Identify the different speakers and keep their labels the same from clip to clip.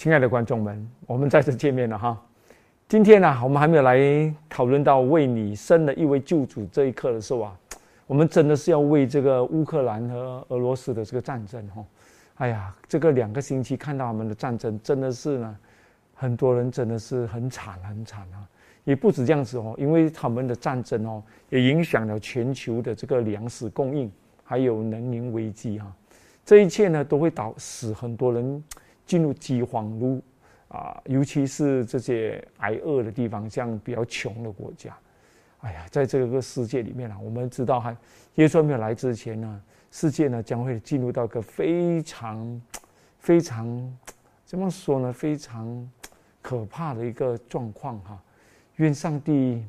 Speaker 1: 亲爱的观众们，我们再次见面了哈。今天呢，我们还没有来讨论到为你生了一位救主这一刻的时候啊，我们真的是要为这个乌克兰和俄罗斯的这个战争哈。哎呀，这个两个星期看到他们的战争，真的是呢，很多人真的是很惨很惨啊。也不止这样子哦，因为他们的战争哦，也影响了全球的这个粮食供应，还有能源危机哈。这一切呢，都会导使很多人。进入饥荒，如啊，尤其是这些挨饿的地方，像比较穷的国家，哎呀，在这个世界里面啊，我们知道，还耶稣没有来之前呢，世界呢将会进入到一个非常、非常怎么说呢？非常可怕的一个状况哈。愿上帝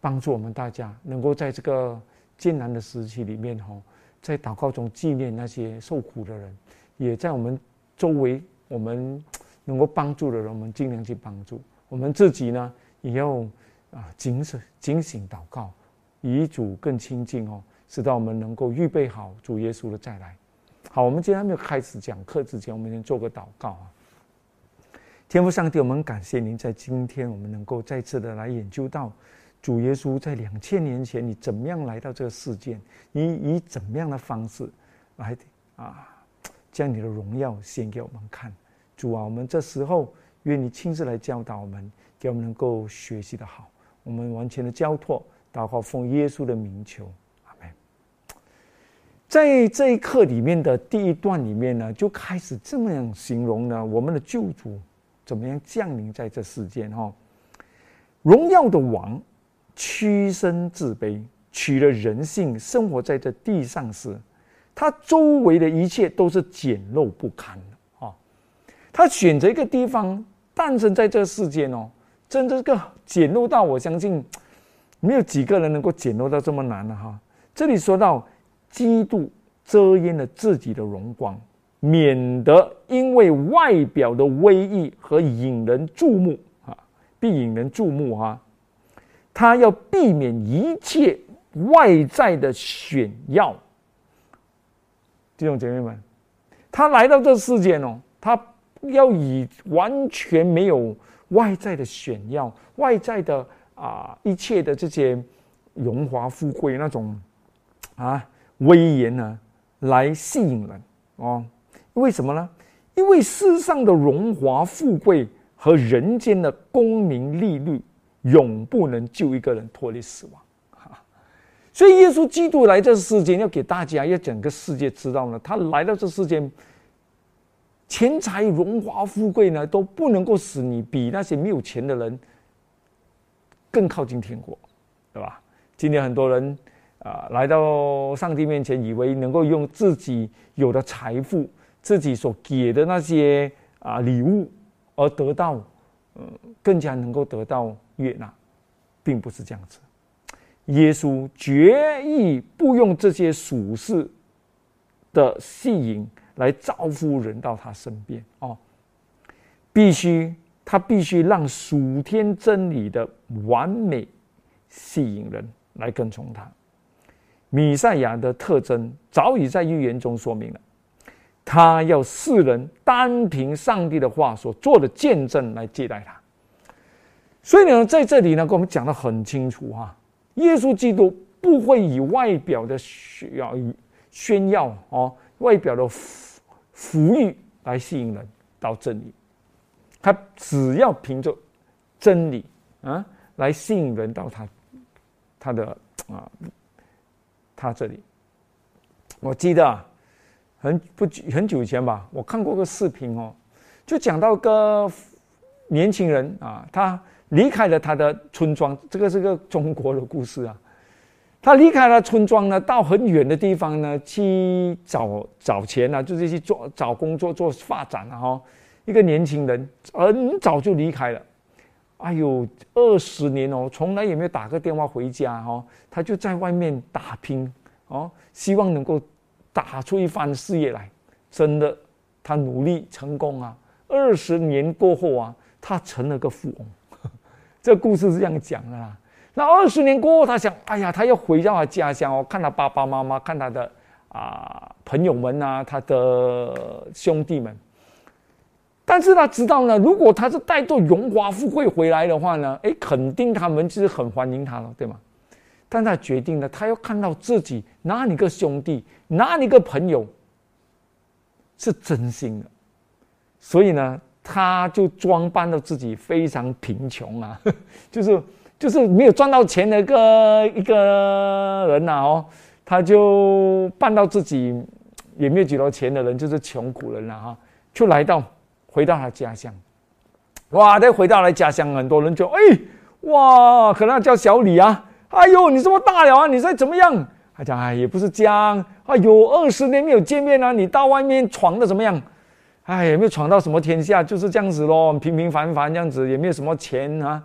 Speaker 1: 帮助我们大家，能够在这个艰难的时期里面哈，在祷告中纪念那些受苦的人，也在我们。周围我们能够帮助的人，我们尽量去帮助。我们自己呢，也要啊警醒、警醒祷告，与主更亲近哦，直到我们能够预备好主耶稣的再来。好，我们今天还没有开始讲课之前，我们先做个祷告啊。天父上帝，我们感谢您在今天，我们能够再次的来研究到主耶稣在两千年前你怎么样来到这个世界，你以怎么样的方式来啊。将你的荣耀献给我们看，主啊，我们这时候愿你亲自来教导我们，给我们能够学习的好。我们完全的交托，祷告奉耶稣的名求，阿门。在这一课里面的第一段里面呢，就开始这么样形容呢，我们的救主怎么样降临在这世间哈？荣耀的王屈身自卑，取了人性，生活在这地上时。他周围的一切都是简陋不堪的啊！他选择一个地方诞生在这个世间哦，真的个简陋到我相信没有几个人能够简陋到这么难的哈。这里说到，基督遮掩了自己的荣光，免得因为外表的威仪和引人注目啊，必引人注目哈。他要避免一切外在的炫耀。弟兄姐妹们，他来到这世间哦，他要以完全没有外在的炫耀、外在的啊一切的这些荣华富贵那种啊威严呢，来吸引人哦。为什么呢？因为世上的荣华富贵和人间的功名利禄，永不能救一个人脱离死亡。所以，耶稣基督来这世间，要给大家，要整个世界知道呢。他来到这世间，钱财、荣华富贵呢，都不能够使你比那些没有钱的人更靠近天国，对吧？今天很多人啊，来到上帝面前，以为能够用自己有的财富、自己所给的那些啊礼物，而得到，嗯，更加能够得到悦纳，并不是这样子。耶稣决意不用这些俗世的吸引来招呼人到他身边哦，必须他必须让属天真理的完美吸引人来跟从他。米赛亚的特征早已在预言中说明了，他要世人单凭上帝的话所做的见证来接待他。所以呢，在这里呢，跟我们讲的很清楚哈。耶稣基督不会以外表的炫耀、炫耀哦，外表的福福裕来吸引人到真理。他只要凭着真理啊，来吸引人到他他的啊他这里。我记得很不很久以前吧，我看过个视频哦，就讲到个年轻人啊，他。离开了他的村庄，这个是个中国的故事啊。他离开了村庄呢，到很远的地方呢去找找钱啊，就是去做找工作做发展啊。哈，一个年轻人很早就离开了，哎呦，二十年哦，从来也没有打个电话回家哈。他就在外面打拼哦，希望能够打出一番事业来。真的，他努力成功啊。二十年过后啊，他成了个富翁。这故事是这样讲的啦。那二十年过后，他想，哎呀，他要回到他家乡哦，看他爸爸妈妈，看他的啊朋友们啊，他的兄弟们。但是他知道呢，如果他是带着荣华富贵回来的话呢，哎，肯定他们就是很欢迎他了，对吗？但他决定了，他要看到自己哪里个兄弟，哪里个朋友是真心的，所以呢，他就装扮到自己非常贫穷啊，就是就是没有赚到钱的一个一个人呐哦，他就扮到自己也没有几多钱的人，就是穷苦人了哈，就来到。回到他家乡，哇！再回到了家乡，很多人就哎，哇！可能叫小李啊，哎呦，你这么大了啊，你在怎么样？他讲哎，也不是这样，哎呦，二十年没有见面了，你到外面闯的怎么样？哎，也没有闯到什么天下，就是这样子咯，平平凡凡这样子，也没有什么钱啊，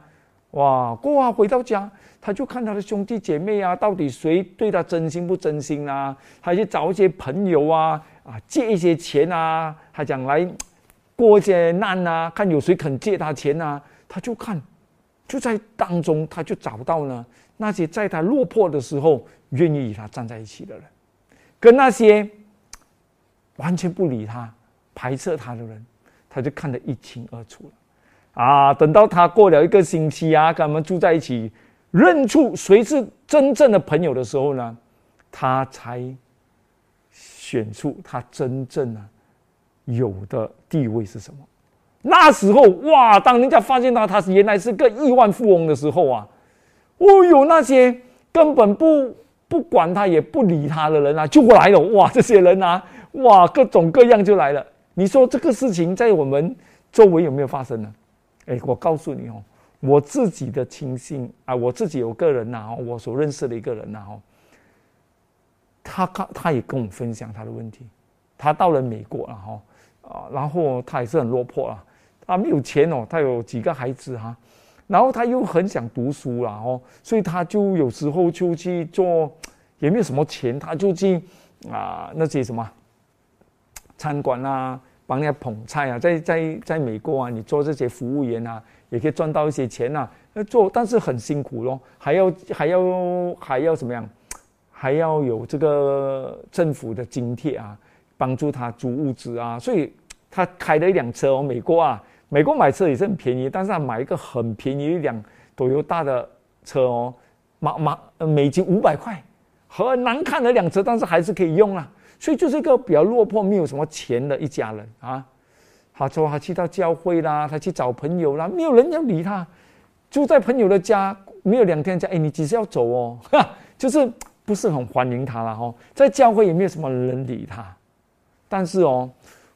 Speaker 1: 哇！过啊，回到家，他就看他的兄弟姐妹啊，到底谁对他真心不真心啊？他去找一些朋友啊，啊，借一些钱啊，他讲来。过一些难啊，看有谁肯借他钱啊，他就看，就在当中，他就找到了那些在他落魄的时候愿意与他站在一起的人，跟那些完全不理他、排斥他的人，他就看得一清二楚了。啊，等到他过了一个星期啊，跟他们住在一起，认出谁是真正的朋友的时候呢，他才选出他真正的。有的地位是什么？那时候哇，当人家发现他他是原来是个亿万富翁的时候啊，哦哟，那些根本不不管他也不理他的人啊，就来了哇！这些人啊，哇，各种各样就来了。你说这个事情在我们周围有没有发生呢？哎，我告诉你哦，我自己的亲信啊，我自己有个人呐，我所认识的一个人呐，哦，他他他也跟我分享他的问题，他到了美国了哈。啊，然后他也是很落魄啊，他没有钱哦，他有几个孩子哈，然后他又很想读书了哦，所以他就有时候就去做，也没有什么钱，他就去啊那些什么餐馆啊，帮人家捧菜啊，在在在美国啊，你做这些服务员啊，也可以赚到一些钱呐。那做但是很辛苦咯，还要还要还要怎么样，还要有这个政府的津贴啊。帮助他租物资啊，所以他开了一辆车哦。美国啊，美国买车也是很便宜，但是他买一个很便宜一辆多油大的车哦，马马美金五百块，很难看的辆车，但是还是可以用啊。所以就是一个比较落魄、没有什么钱的一家人啊。他说他去到教会啦，他去找朋友啦，没有人要理他，住在朋友的家，没有两天家，哎，你几时要走哦？哈 就是不是很欢迎他了哈，在教会也没有什么人理他。但是哦，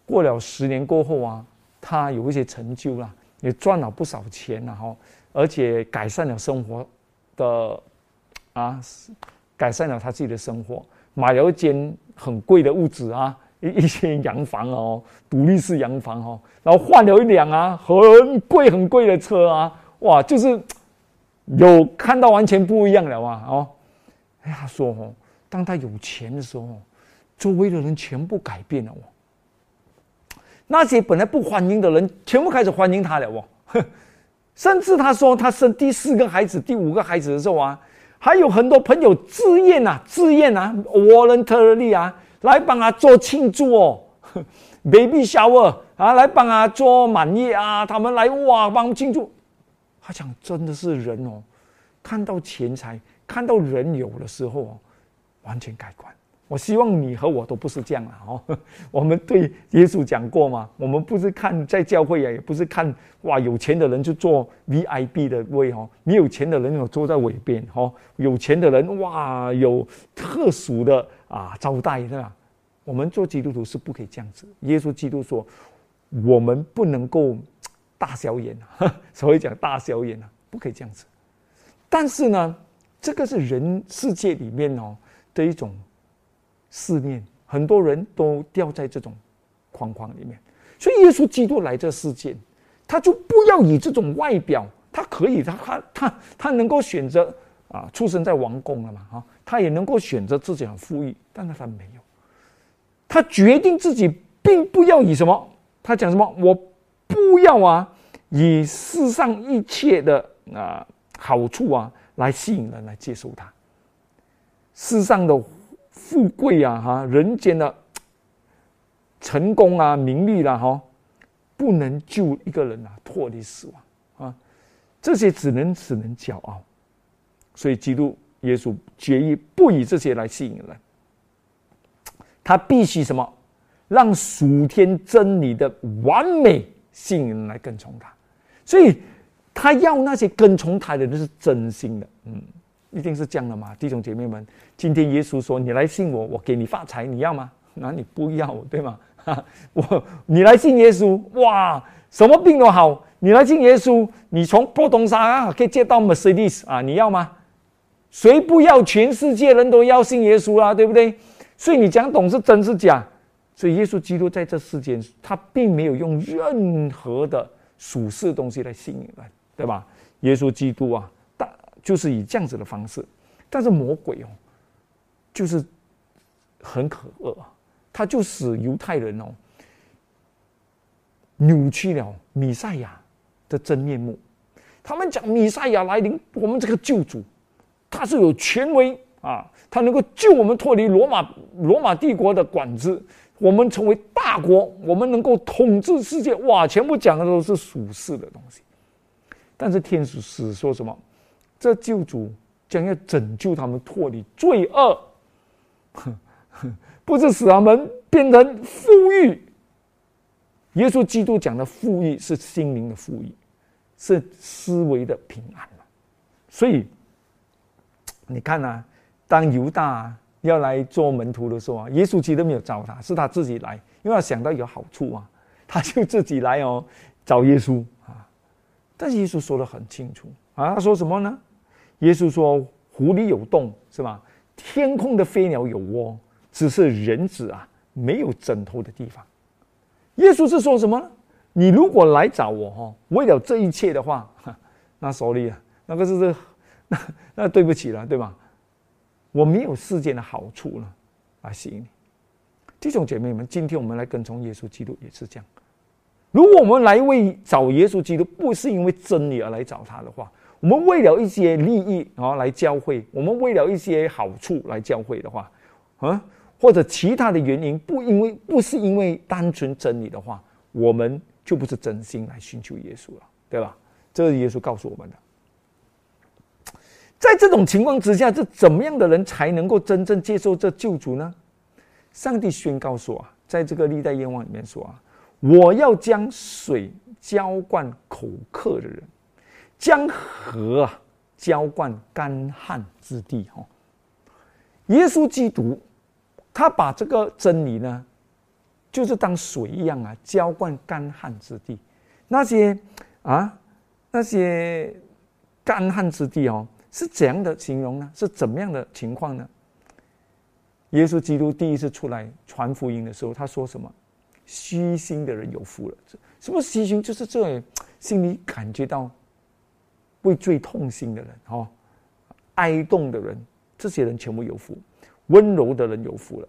Speaker 1: 过了十年过后啊，他有一些成就了，也赚了不少钱了哈，而且改善了生活的啊，改善了他自己的生活，买了一间很贵的屋子啊，一一间洋房哦，独立式洋房哦，然后换了一辆啊很贵很贵的车啊，哇，就是有看到完全不一样了嘛哦，哎，他说哦，当他有钱的时候。周围的人全部改变了哦，那些本来不欢迎的人，全部开始欢迎他了哦。甚至他说他生第四个孩子、第五个孩子的时候啊，还有很多朋友自愿啊、自愿啊、voluntarily 啊，来帮他做庆祝哦，baby shower 啊，来帮他做满月啊，他们来哇帮庆祝。他讲真的是人哦，看到钱财、看到人有的时候哦，完全改观。我希望你和我都不是这样了哦。我们对耶稣讲过嘛？我们不是看在教会啊，也不是看哇，有钱的人就坐 V I B 的位哦，没有钱的人有坐在尾边哦。有钱的人哇，有特殊的啊招待是吧？我们做基督徒是不可以这样子。耶稣基督说，我们不能够大小眼啊，所以讲大小眼啊，不可以这样子。但是呢，这个是人世界里面哦的一种。四面，很多人都掉在这种框框里面，所以耶稣基督来这世界，他就不要以这种外表，他可以，他他他他能够选择啊，出生在王宫了嘛，哈，他也能够选择自己很富裕，但是他没有，他决定自己并不要以什么，他讲什么，我不要啊，以世上一切的啊好处啊来吸引人来接受他，世上的。富贵啊，哈，人间的成功啊，名利啦，哈，不能救一个人啊脱离死亡啊，这些只能只能骄傲。所以基督耶稣决意不以这些来吸引人，他必须什么？让属天真理的完美吸引人来跟从他。所以他要那些跟从他的人是真心的，嗯，一定是这样的嘛，弟兄姐妹们。今天耶稣说：“你来信我，我给你发财，你要吗？”那你不要，对吗？我你来信耶稣，哇，什么病都好。你来信耶稣，你从波东沙啊可以借到 Mercedes 啊，你要吗？谁不要？全世界人都要信耶稣啦，对不对？所以你讲懂是真是假？所以耶稣基督在这世间，他并没有用任何的属世的东西来吸引人，对吧？耶稣基督啊，就是以这样子的方式，但是魔鬼哦，就是很可恶啊。他就使犹太人哦扭曲了米赛亚的真面目。他们讲米赛亚来临，我们这个救主他是有权威啊，他能够救我们脱离罗马罗马帝国的管制，我们成为大国，我们能够统治世界。哇，全部讲的都是属世的东西。但是天使史说什么？这救主将要拯救他们脱离罪恶。不是使他们变成富裕。耶稣基督讲的富裕是心灵的富裕，是思维的平安所以你看呐，当犹大要来做门徒的时候啊，耶稣基督没有找他，是他自己来，因为他想到有好处啊，他就自己来哦找耶稣啊。但是耶稣说的很清楚啊，他说什么呢？耶稣说：“湖里有洞是吧？天空的飞鸟有窝。”只是人子啊，没有枕头的地方。耶稣是说什么呢？你如果来找我哈，为了这一切的话，那手里啊，那个是 那那对不起了，对吧？我没有世间的好处了啊，吸引你。弟兄姐妹们，今天我们来跟从耶稣基督也是这样。如果我们来为找耶稣基督，不是因为真理而来找他的话，我们为了一些利益啊来教会，我们为了一些好处来教会的话，啊。或者其他的原因，不因为不是因为单纯真理的话，我们就不是真心来寻求耶稣了，对吧？这是耶稣告诉我们的。在这种情况之下，这怎么样的人才能够真正接受这救主呢？上帝宣告说啊，在这个历代愿望里面说啊，我要将水浇灌口渴的人，将河啊浇灌干旱之地。哈，耶稣基督。他把这个真理呢，就是当水一样啊，浇灌干旱之地。那些啊，那些干旱之地哦，是怎样的形容呢？是怎么样的情况呢？耶稣基督第一次出来传福音的时候，他说什么？虚心的人有福了。什么虚心？就是这心里感觉到为最痛心的人哦，哀动的人，这些人全部有福。温柔的人有福了，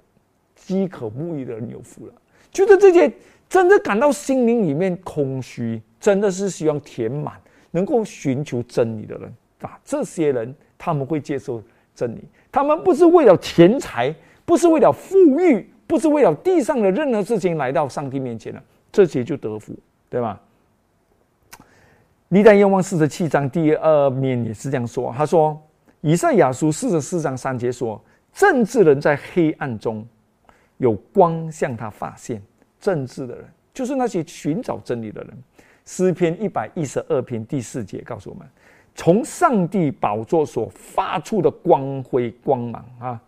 Speaker 1: 饥渴沐浴的人有福了。就是这些真的感到心灵里面空虚，真的是希望填满，能够寻求真理的人啊，这些人他们会接受真理。他们不是为了钱财，不是为了富裕，不是为了地上的任何事情来到上帝面前了，这些就得福，对吧？历代愿望四十七章第二面也是这样说，他说：以赛亚书四十四章三节说。政治人在黑暗中，有光向他发现。政治的人就是那些寻找真理的人。诗篇一百一十二篇第四节告诉我们：从上帝宝座所发出的光辉光芒啊，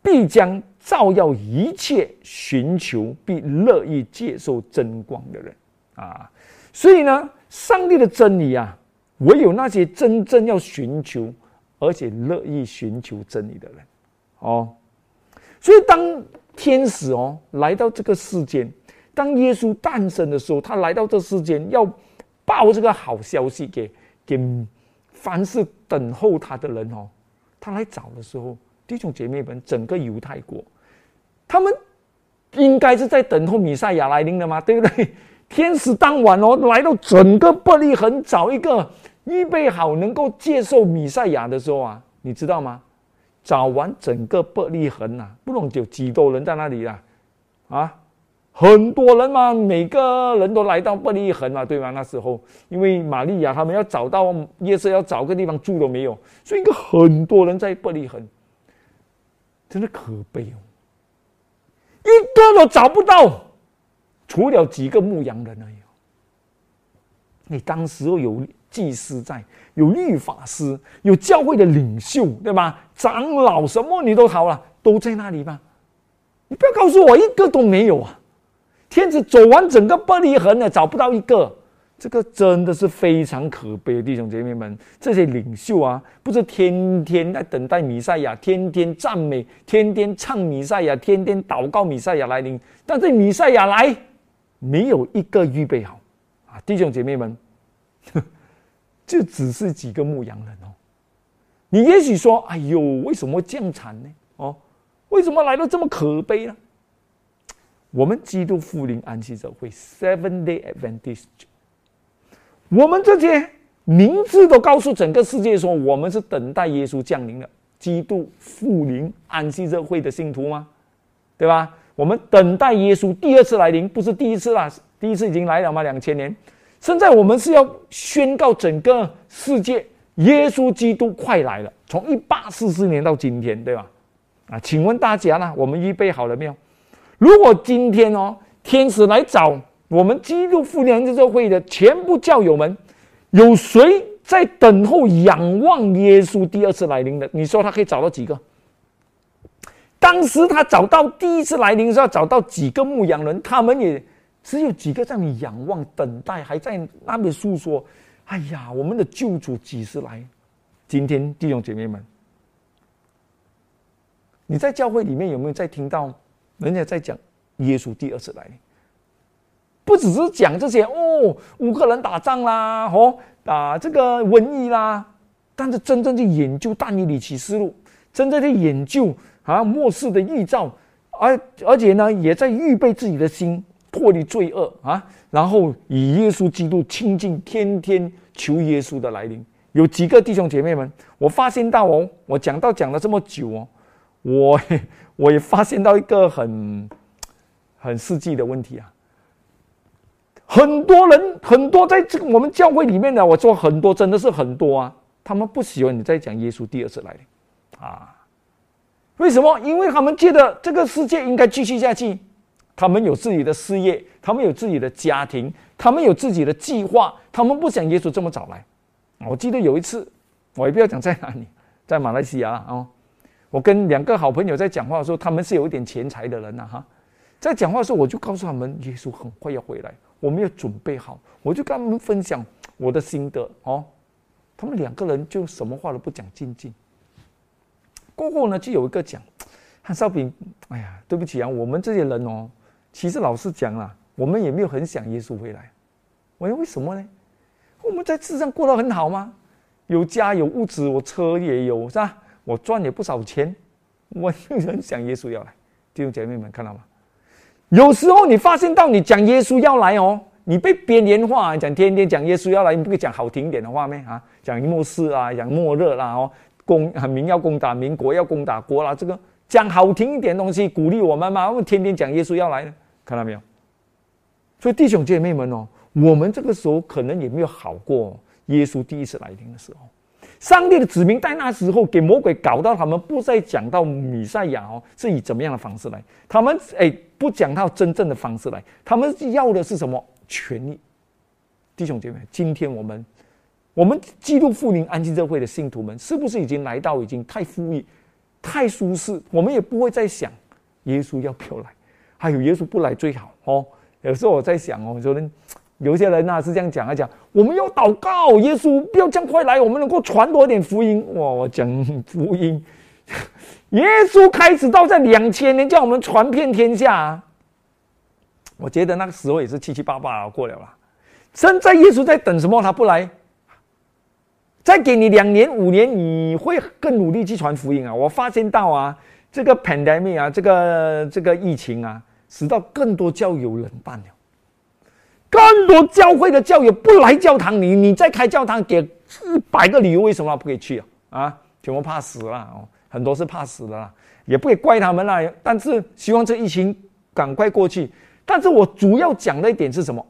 Speaker 1: 必将照耀一切寻求并乐意接受真光的人啊。所以呢，上帝的真理啊，唯有那些真正要寻求。而且乐意寻求真理的人，哦，所以当天使哦来到这个世间，当耶稣诞生的时候，他来到这世间要报这个好消息给给凡是等候他的人哦。他来找的时候，弟兄姐妹们，整个犹太国，他们应该是在等候米赛亚来临的嘛，对不对？天使当晚哦来到整个伯利恒找一个。预备好能够接受米赛亚的时候啊，你知道吗？找完整个伯利恒呐，不能就几多人在那里啊，啊，很多人嘛，每个人都来到伯利恒嘛，对吗？那时候，因为玛利亚他们要找到耶稣，要找个地方住都没有，所以应该很多人在伯利恒，真的可悲哦，一个都找不到，除了几个牧羊人而已。你当时有祭司在，有律法师，有教会的领袖，对吧？长老什么你都好了，都在那里吧？你不要告诉我一个都没有啊！天子走完整个玻璃痕了，找不到一个，这个真的是非常可悲弟兄姐妹们。这些领袖啊，不是天天在等待弥赛亚，天天赞美，天天唱弥赛亚，天天祷告弥赛亚来临。但是弥赛亚来，没有一个预备好啊！弟兄姐妹们，就只是几个牧羊人哦。你也许说：“哎呦，为什么这样惨呢？哦，为什么来的这么可悲呢？”我们基督复临安息者会 （Seven Day Adventist），我们这些名字都告诉整个世界说，我们是等待耶稣降临的基督复临安息者会的信徒吗？对吧？我们等待耶稣第二次来临，不是第一次啦，第一次已经来了吗？两千年，现在我们是要宣告整个世界，耶稣基督快来了。从一八四四年到今天，对吧？啊，请问大家呢？我们预备好了没有？如果今天哦，天使来找我们基督复临这会的全部教友们，有谁在等候仰望耶稣第二次来临的？你说他可以找到几个？当时他找到第一次来临时候找到几个牧羊人，他们也只有几个在你仰望等待，还在那边诉说：“哎呀，我们的救主几时来？”今天弟兄姐妹们，你在教会里面有没有在听到？人家在讲耶稣第二次来临，不只是讲这些哦，乌克兰打仗啦，哦，打这个瘟疫啦，但是真正去研究但以理启示录，真正去研究啊末世的预兆，而而且呢，也在预备自己的心，脱离罪恶啊，然后以耶稣基督亲近，天天求耶稣的来临。有几个弟兄姐妹们，我发现到哦，我讲到讲了这么久哦，我。我也发现到一个很很实际的问题啊，很多人很多在这个我们教会里面的，我说很多真的是很多啊，他们不喜欢你在讲耶稣第二次来临啊，为什么？因为他们觉得这个世界应该继续下去，他们有自己的事业，他们有自己的家庭，他们有自己的计划，他们不想耶稣这么早来。我记得有一次，我也不要讲在哪里，在马来西亚啊。我跟两个好朋友在讲话的时候，他们是有一点钱财的人呐，哈，在讲话的时候，我就告诉他们，耶稣很快要回来，我们要准备好。我就跟他们分享我的心得哦，他们两个人就什么话都不讲，静静。过后呢，就有一个讲，韩少平，哎呀，对不起啊，我们这些人哦，其实老实讲啦，我们也没有很想耶稣回来。我说为什么呢？我们在世上过得很好吗？有家有物质，我车也有，是吧？我赚也不少钱，我很想耶稣要来，弟兄姐妹们看到吗？有时候你发现到你讲耶稣要来哦，你被边缘化，讲天天讲耶稣要来，你不可以讲好听一点的话咩啊？讲末世啊，讲末日啦哦，攻民要攻打民，国要攻打国啦，这个讲好听一点东西，鼓励我们嘛，我们天天讲耶稣要来，看到没有？所以弟兄姐妹们哦，我们这个时候可能也没有好过耶稣第一次来临的时候。上帝的子民在那时候给魔鬼搞到他们不再讲到米赛亚哦，是以怎么样的方式来？他们哎不讲到真正的方式来，他们要的是什么权利？弟兄姐妹，今天我们我们基督复临安息社会的信徒们，是不是已经来到已经太富裕、太舒适？我们也不会再想耶稣要不要来，还有耶稣不来最好哦。有时候我在想哦，说呢。有些人呐是这样讲啊，讲我们要祷告，耶稣不要这样快来，我们能够传多一点福音。哇，我讲福音，耶稣开始到在两千年叫我们传遍天下。我觉得那个时候也是七七八八过了啦。现在耶稣在等什么？他不来，再给你两年五年，你会更努力去传福音啊！我发现到啊，这个 pandemic 啊，这个这个疫情啊，使到更多教友冷淡了。更多教会的教友不来教堂，你你再开教堂，给一百个理由为什么不可以去啊？啊，全部怕死了哦，很多是怕死的啦，也不可以怪他们啦。但是希望这疫情赶快过去。但是我主要讲的一点是什么？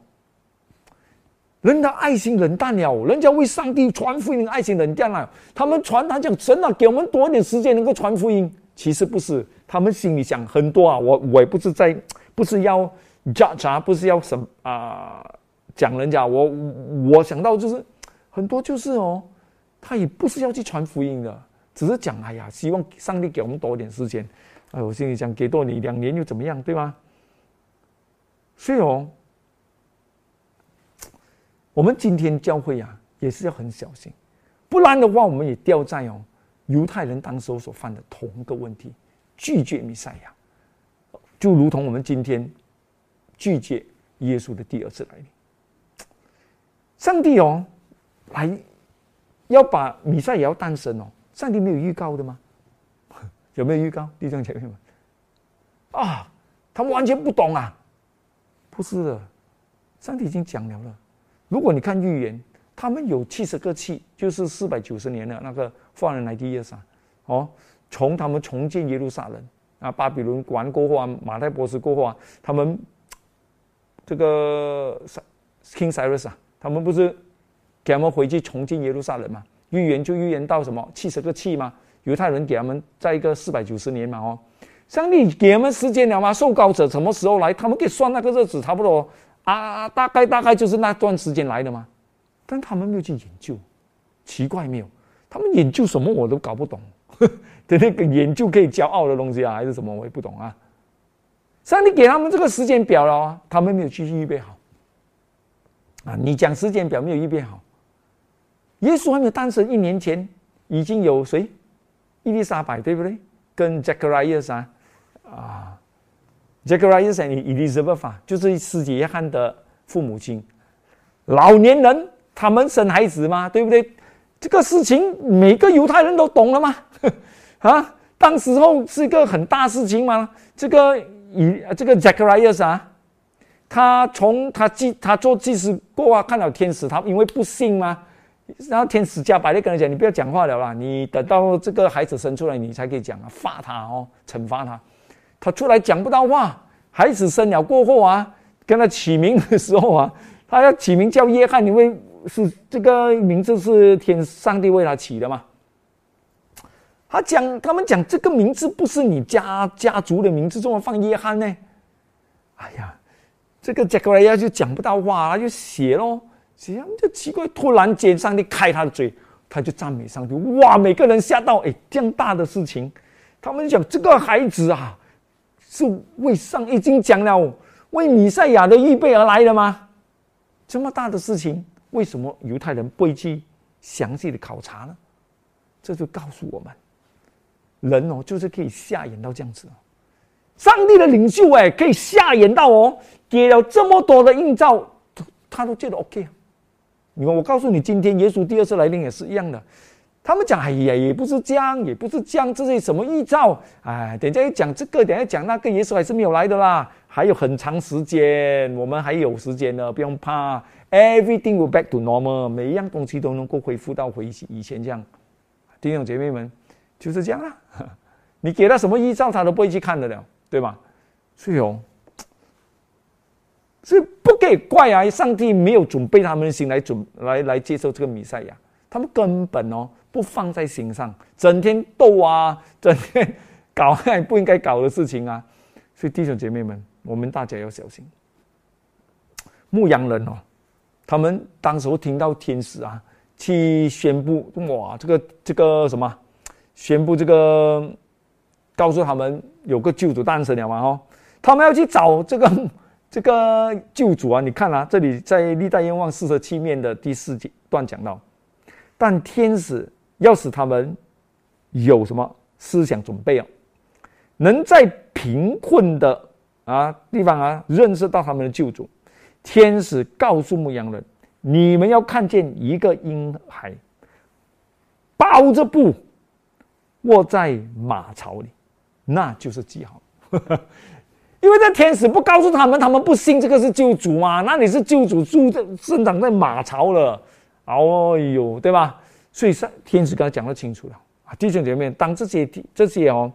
Speaker 1: 人的爱心冷淡了，人家为上帝传福音，爱心冷淡了。他们传，他讲神啊，给我们多一点时间能够传福音。其实不是，他们心里想很多啊。我我也不是在，不是要 judge，不是要什啊讲人家。我我想到就是很多就是哦，他也不是要去传福音的，只是讲哎呀，希望上帝给我们多一点时间。哎，我心里想，给多你两年又怎么样，对吗？所以哦。我们今天教会啊，也是要很小心，不然的话，我们也掉在哦犹太人当时所犯的同一个问题，拒绝弥赛亚，就如同我们今天拒绝耶稣的第二次来临。上帝哦，来要把弥赛亚要诞生哦，上帝没有预告的吗？有没有预告，弟兄姐妹们？啊，他们完全不懂啊！不是的，上帝已经讲了了。如果你看预言，他们有七十个气，就是四百九十年的那个犯人来第一上，哦，从他们重建耶路撒冷啊，巴比伦完过后啊，马太波斯过后啊，他们这个 King Cyrus 啊，他们不是给他们回去重建耶路撒冷嘛？预言就预言到什么七十个气吗？犹太人给他们在一个四百九十年嘛，哦，上帝给他们时间了吗？受膏者什么时候来？他们可以算那个日子，差不多。啊，大概大概就是那段时间来的吗？但他们没有去研究，奇怪没有？他们研究什么我都搞不懂。的那个研究可以骄傲的东西啊，还是什么我也不懂啊。上帝给他们这个时间表了啊，他们没有去预备好。啊，你讲时间表没有预备好。耶稣还没有诞生一年前，已经有谁？伊丽莎白对不对？跟 Zacharias 啊，啊。这个 Rise and Elizabeth 就是世界约翰的父母亲，老年人他们生孩子嘛，对不对？这个事情每个犹太人都懂了吗？啊，当时候是一个很大事情嘛。这个以这个 Zacharias 啊，他从他祭他做祭司过啊，看到天使，他因为不信嘛，然后天使加百列跟他讲：“你不要讲话了啦，你等到这个孩子生出来，你才可以讲啊，罚他哦，惩罚他。”他出来讲不到话，孩子生了过后啊，跟他起名的时候啊，他要起名叫约翰，因为是这个名字是天上帝为他起的嘛。他讲，他们讲这个名字不是你家家族的名字，怎么放约翰呢？哎呀，这个杰克莱亚就讲不到话，他就写喽，写就奇怪，突然间上帝开他的嘴，他就赞美上帝，哇，每个人吓到，哎，这样大的事情，他们讲这个孩子啊。是为上已经讲了为米赛亚的预备而来的吗？这么大的事情，为什么犹太人不会去详细的考察呢？这就告诉我们，人哦，就是可以下眼到这样子哦。上帝的领袖哎，可以下眼到哦，给了这么多的映照，他都觉得 OK。你看，我告诉你，今天耶稣第二次来临也是一样的。他们讲，哎呀，也不是这样，也不是这样，这是什么预兆？哎，等下一讲这个，等下讲那个，耶稣还是没有来的啦，还有很长时间，我们还有时间呢，不用怕。Everything will back to normal，每一样东西都能够恢复到回以前这样。弟兄姐妹们，就是这样啊。你给他什么预兆，他都不会去看的了，对吧？所以哦，是不可以怪啊，上帝没有准备他们的心来准来来接受这个弥赛亚，他们根本哦。不放在心上，整天斗啊，整天搞不应该搞的事情啊，所以弟兄姐妹们，我们大家要小心。牧羊人哦，他们当时候听到天使啊，去宣布哇，这个这个什么，宣布这个，告诉他们有个救主诞生了嘛哦，他们要去找这个 这个救主啊，你看啊，这里在历代愿望四十七面的第四节段讲到，但天使。要使他们有什么思想准备啊？能在贫困的啊地方啊认识到他们的救主。天使告诉牧羊人：“你们要看见一个婴孩，包着布卧在马槽里，那就是记号。因为这天使不告诉他们，他们不信这个是救主嘛？那你是救主住在生长在马槽了，哦呦，对吧？”所以上天使跟他讲的清楚了啊，弟兄姐妹，当这些这些哦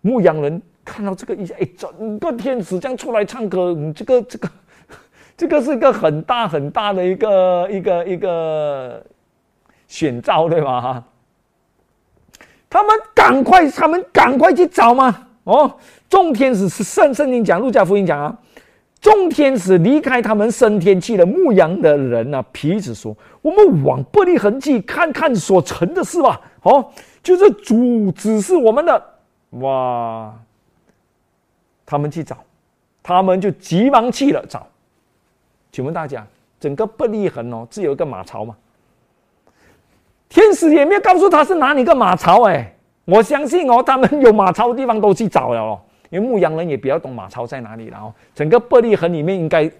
Speaker 1: 牧羊人看到这个一，哎，整个天使这样出来唱歌，你这个这个 这个是一个很大很大的一个一个一个选召，对吧？他们赶快，他们赶快去找嘛。哦，众天使是圣圣经讲，路加福音讲啊。众天使离开他们升天去了。牧羊的人呢，皮子说：“我们往伯利恒去看看所成的事吧。”哦，就是主指示我们的。哇！他们去找，他们就急忙去了找。请问大家，整个伯利恒哦，只有一个马槽吗？天使也没有告诉他是哪里个马槽哎。我相信哦，他们有马槽的地方都去找了哦。因为牧羊人也比较懂马槽在哪里了哦，整个伯利恒里面应该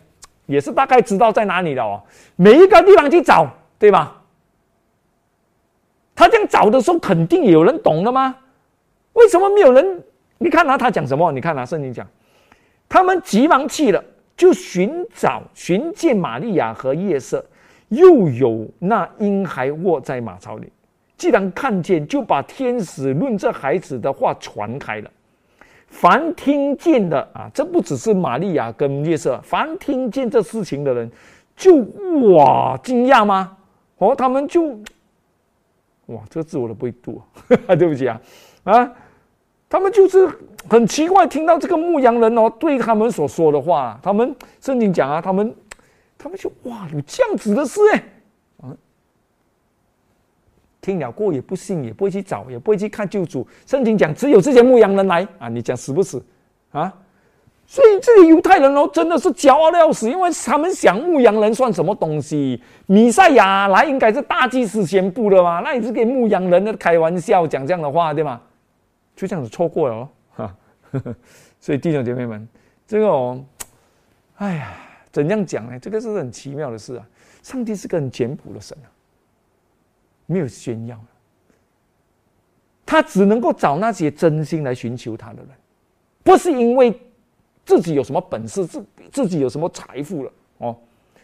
Speaker 1: 也是大概知道在哪里了哦，每一个地方去找，对吧？他这样找的时候，肯定有人懂的吗？为什么没有人？你看他他讲什么？你看他圣经讲，他们急忙去了，就寻找寻见玛利亚和夜色，又有那婴孩卧在马槽里。既然看见，就把天使论这孩子的话传开了。凡听见的啊，这不只是玛利亚跟约瑟，凡听见这事情的人，就哇惊讶吗？哦，他们就哇，这个字我都不会读，对不起啊啊，他们就是很奇怪，听到这个牧羊人哦对他们所说的话，他们圣经讲啊，他们他们就哇有这样子的事哎。听了过也不信，也不会去找，也不会去看救主。圣经讲只有这些牧羊人来啊，你讲死不死啊？所以这些犹太人哦，真的是骄傲的要死，因为他们想牧羊人算什么东西？弥赛亚来应该是大祭司宣布的嘛，那你是给牧羊人的开玩笑讲这样的话对吗？就这样子错过了哦，哈。所以弟兄姐妹们，这个哦，哎呀，怎样讲呢？这个是很奇妙的事啊。上帝是个很简朴的神啊。没有炫耀他只能够找那些真心来寻求他的人，不是因为自己有什么本事，自自己有什么财富了哦。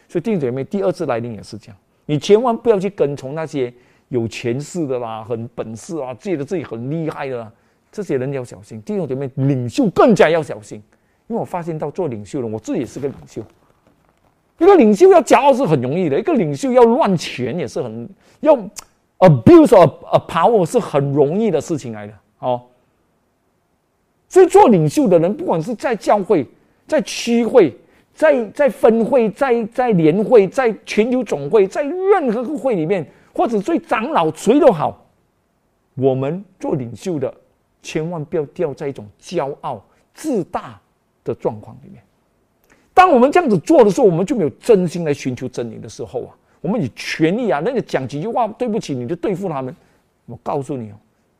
Speaker 1: 所以弟兄姐妹，第二次来临也是这样，你千万不要去跟从那些有权势的啦、很本事啊、觉得自己很厉害的啦，这些人要小心。弟兄姐妹，领袖更加要小心，因为我发现到做领袖的，我自己也是个领袖。一个领袖要骄傲是很容易的，一个领袖要乱权也是很要。abuse a a power 是很容易的事情来的，哦。所以做领袖的人，不管是在教会、在区会、在在分会、在在联会、在全球总会、在任何个会里面，或者最长老谁都好，我们做领袖的，千万不要掉在一种骄傲自大的状况里面。当我们这样子做的时候，我们就没有真心来寻求真理的时候啊。我们以权力啊，那个讲几句话，对不起，你就对付他们。我告诉你哦，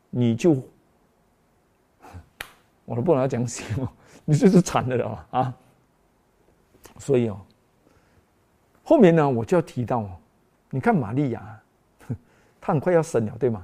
Speaker 1: 你就，我都不能讲什么，你就是惨的了啊！所以哦，后面呢，我就要提到哦，你看玛利亚，她很快要生了，对吗？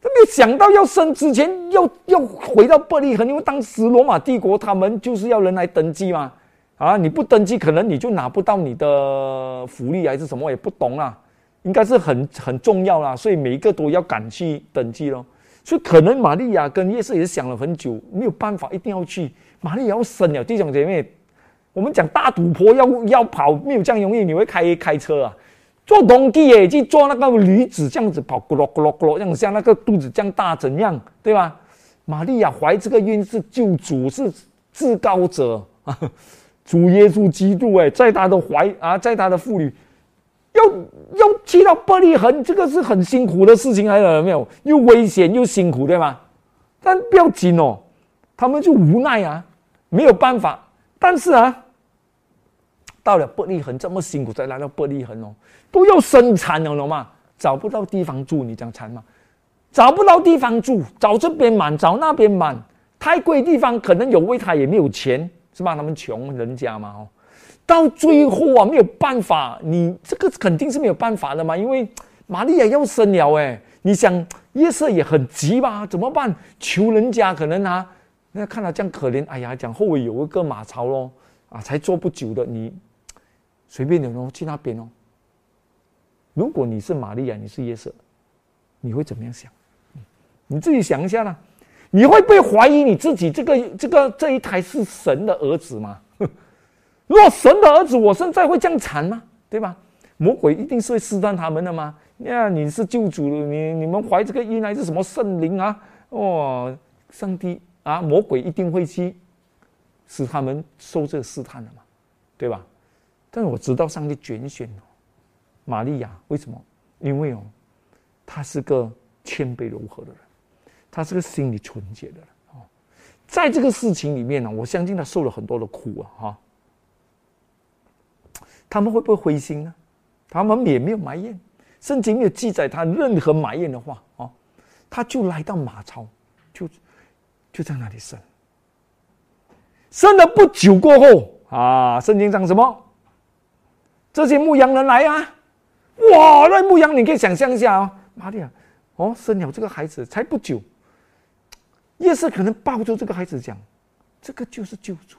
Speaker 1: 他没有想到要生之前要要回到伯利恒，因为当时罗马帝国他们就是要人来登记嘛。啊！你不登记，可能你就拿不到你的福利还是什么，也不懂啊。应该是很很重要啦，所以每一个都要赶去登记咯。所以可能玛利亚跟耶稣也是想了很久，没有办法，一定要去。玛利亚要生了，弟兄姐妹，我们讲大赌婆要要跑，没有这样容易。你会开开车啊？坐东地诶，去坐那个驴子这样子跑，咕噜咕噜咕噜，像像那个肚子这样大怎样，对吧？玛利亚怀这个孕是救主，是至高者啊。主耶稣基督，哎，在他的怀啊，在他的妇女，要要去到伯利恒，这个是很辛苦的事情，来了没有？又危险又辛苦，对吗？但不要紧哦，他们就无奈啊，没有办法。但是啊，到了伯利恒这么辛苦，再来到伯利恒哦，都要生产了，懂吗？找不到地方住，你讲惨吗？找不到地方住，找这边满，找那边满，太贵地方可能有位，他也没有钱。是吧？他们穷人家嘛，到最后啊，没有办法，你这个肯定是没有办法的嘛，因为玛利亚要生了，哎，你想夜色也很急吧？怎么办？求人家可能啊，那看他这样可怜，哎呀，讲后尾有一个马槽咯，啊，才做不久的，你随便点哦，去那边哦。如果你是玛利亚，你是夜色，你会怎么样想？你自己想一下啦。你会不会怀疑你自己？这个这个这一胎是神的儿子吗？若神的儿子，我现在会这样惨吗？对吧？魔鬼一定是会试探他们的吗？那你是救主，你你们怀这个婴孩是什么圣灵啊？哦，上帝啊，魔鬼一定会去使他们受这个试探的嘛，对吧？但是我知道上帝拣选玛利亚，为什么？因为哦，他是个谦卑柔和的人。他是个心里纯洁的人哦，在这个事情里面呢，我相信他受了很多的苦啊哈。他们会不会灰心呢？他们也没有埋怨，圣经没有记载他任何埋怨的话哦。他就来到马槽，就就在那里生。生了不久过后啊，圣经讲什么？这些牧羊人来啊，哇！那牧羊你可以想象一下啊，玛利亚哦，生了这个孩子才不久。夜色可能抱住这个孩子讲：“这个就是救主。”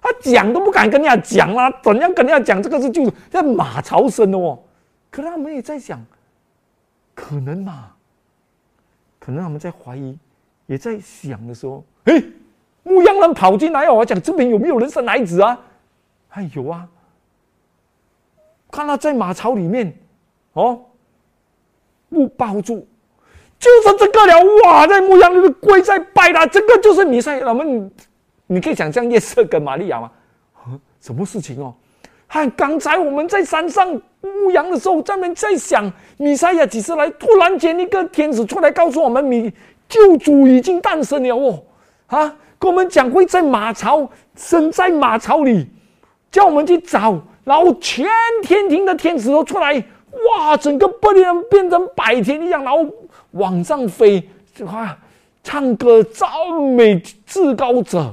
Speaker 1: 他讲都不敢跟人家讲啦，怎样跟人家讲这个是就？在马槽生的哦。可能他们也在想，可能嘛？可能他们在怀疑，也在想的时候，哎，牧羊人跑进来哦，讲这边有没有人生孩子啊？哎，有啊。看他在马槽里面，哦，不抱住。就是这个了哇！在牧羊人的跪在拜他，这个就是弥赛亚。我们你可以想象夜色跟玛利亚吗？什么事情哦？看刚才我们在山上牧羊的时候，专门在想米赛亚几时来？突然间一个天使出来告诉我们，米救主已经诞生了哦！啊，跟我们讲会在马槽生在马槽里，叫我们去找，然后全天庭的天使都出来，哇！整个玻璃人变成百天一样，然后。往上飞，这话唱歌赞美至高者。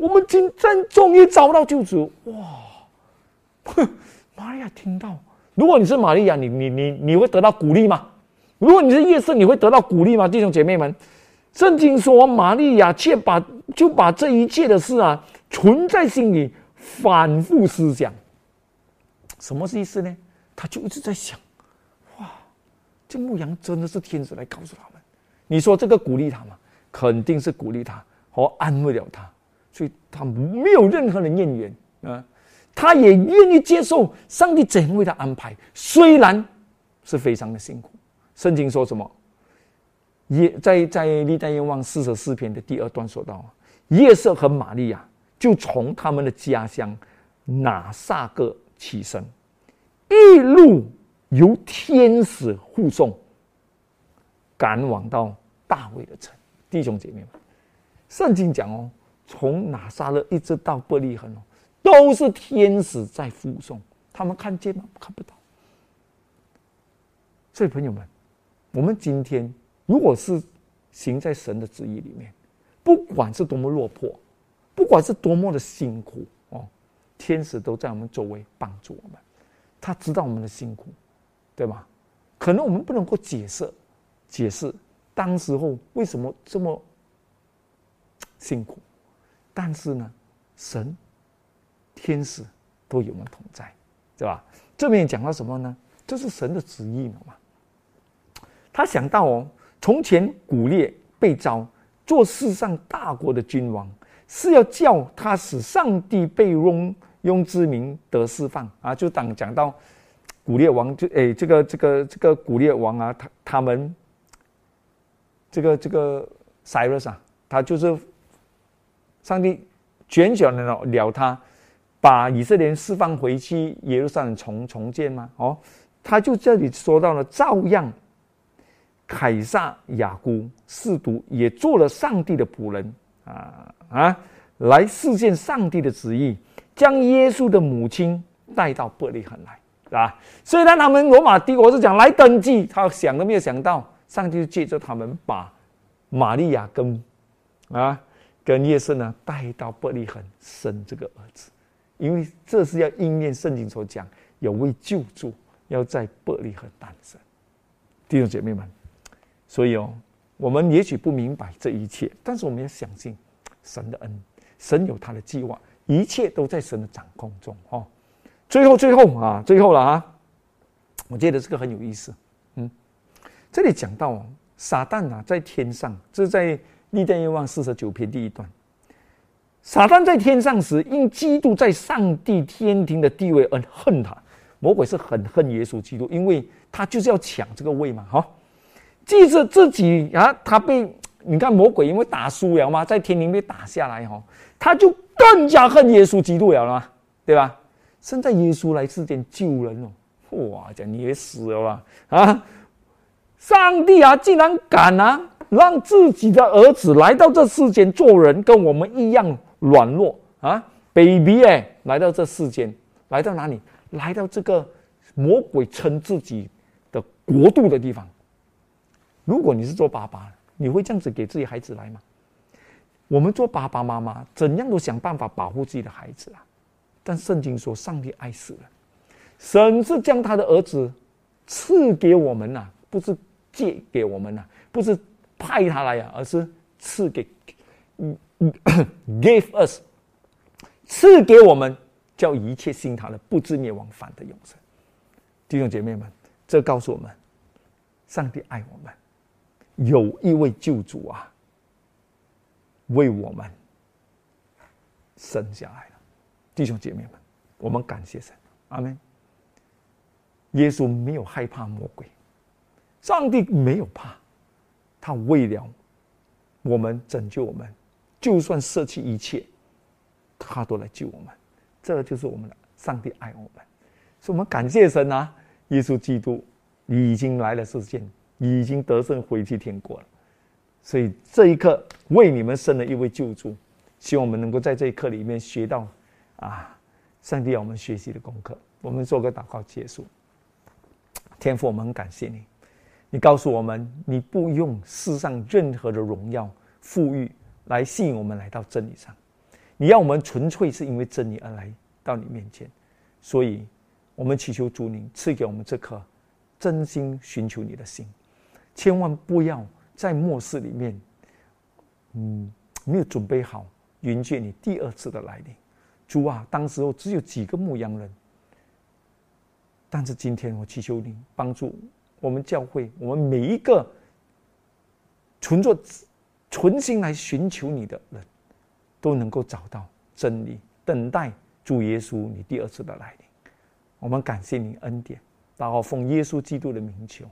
Speaker 1: 我们今天终于找到救主，哇！哼 玛利亚听到，如果你是玛利亚，你你你你会得到鼓励吗？如果你是夜色，你会得到鼓励吗？弟兄姐妹们，圣经说玛利亚却把就把这一切的事啊存在心里，反复思想。什么意思呢？他就一直在想。哇这牧羊真的是天使来告诉他们，你说这个鼓励他吗？肯定是鼓励他和安慰了他，他没有任何的怨言啊，他也愿意接受上帝怎样为他安排，虽然是非常的辛苦。圣经说什么？夜在在历代愿望四十四篇的第二段说到，夜色和玛利亚就从他们的家乡拿撒各起身，一路。由天使护送，赶往到大卫的城。弟兄姐妹们，圣经讲哦，从拿撒勒一直到伯利恒哦，都是天使在护送。他们看见吗？看不到。所以朋友们，我们今天如果是行在神的旨意里面，不管是多么落魄，不管是多么的辛苦哦，天使都在我们周围帮助我们。他知道我们的辛苦。对吧？可能我们不能够解释，解释当时候为什么这么辛苦，但是呢，神、天使都有我们同在，对吧？这边讲到什么呢？这是神的旨意了嘛？他想到哦，从前古列被召做世上大国的君王，是要叫他使上帝被拥拥之名得释放啊！就当讲到。古列王就哎，这个这个这个古列王啊，他他们这个这个 Cyrus 啊，他就是上帝拣选了了他，把以色列人释放回去耶路撒冷重重建嘛。哦，他就这里说到了，照样凯撒雅姑试图也做了上帝的仆人啊啊，来实现上帝的旨意，将耶稣的母亲带到伯利恒来。是吧？虽然他们罗马帝国是讲来登记，他想都没有想到，上帝就借着他们把玛利亚跟啊跟耶稣呢带到伯利恒生这个儿子，因为这是要应验圣经所讲，有位救主要在伯利恒诞生。弟兄姐妹们，所以哦，我们也许不明白这一切，但是我们要相信神的恩，神有他的计划，一切都在神的掌控中哦。最后，最后啊，最后了啊！我觉得这个很有意思。嗯，这里讲到撒旦啊，在天上，这在历代愿望四十九篇第一段。撒旦在天上时，因基督在上帝天庭的地位而恨他。魔鬼是很恨耶稣基督，因为他就是要抢这个位嘛。哈，记着自己啊，他被你看魔鬼因为打输了嘛，在天庭被打下来哈，他就更加恨耶稣基督了嘛，对吧？现在耶稣来世间救人哦，哇，讲你也死了吧？啊，上帝啊，竟然敢啊，让自己的儿子来到这世间做人，跟我们一样。软弱啊，baby 哎，来到这世间，来到哪里？来到这个魔鬼称自己的国度的地方。如果你是做爸爸，你会这样子给自己孩子来吗？我们做爸爸妈妈，怎样都想办法保护自己的孩子啊。但圣经说，上帝爱死了，神是将他的儿子赐给我们呐，不是借给我们呐，不是派他来呀，而是赐给。Give us，赐给我们叫一切信他的不知灭亡反的永生。弟兄姐妹们，这告诉我们，上帝爱我们，有一位救主啊，为我们生下来了。弟兄姐妹们，我们感谢神，阿门。耶稣没有害怕魔鬼，上帝没有怕，他为了我们拯救我们。就算舍弃一切，他都来救我们。这就是我们的上帝爱我们，所以我们感谢神啊！耶稣基督已经来了世间，已经得胜回去天国了。所以这一刻为你们生了一位救主，希望我们能够在这一刻里面学到啊，上帝要我们学习的功课。我们做个祷告结束。天父，我们很感谢你，你告诉我们，你不用世上任何的荣耀富裕。来吸引我们来到真理上，你要我们纯粹是因为真理而来到你面前，所以，我们祈求主您赐给我们这颗真心寻求你的心，千万不要在末世里面，嗯，没有准备好迎接你第二次的来临。主啊，当时候只有几个牧羊人，但是今天我祈求您帮助我们教会，我们每一个存着。存心来寻求你的人，都能够找到真理，等待主耶稣你第二次的来临。我们感谢你恩典，然后奉耶稣基督的名求。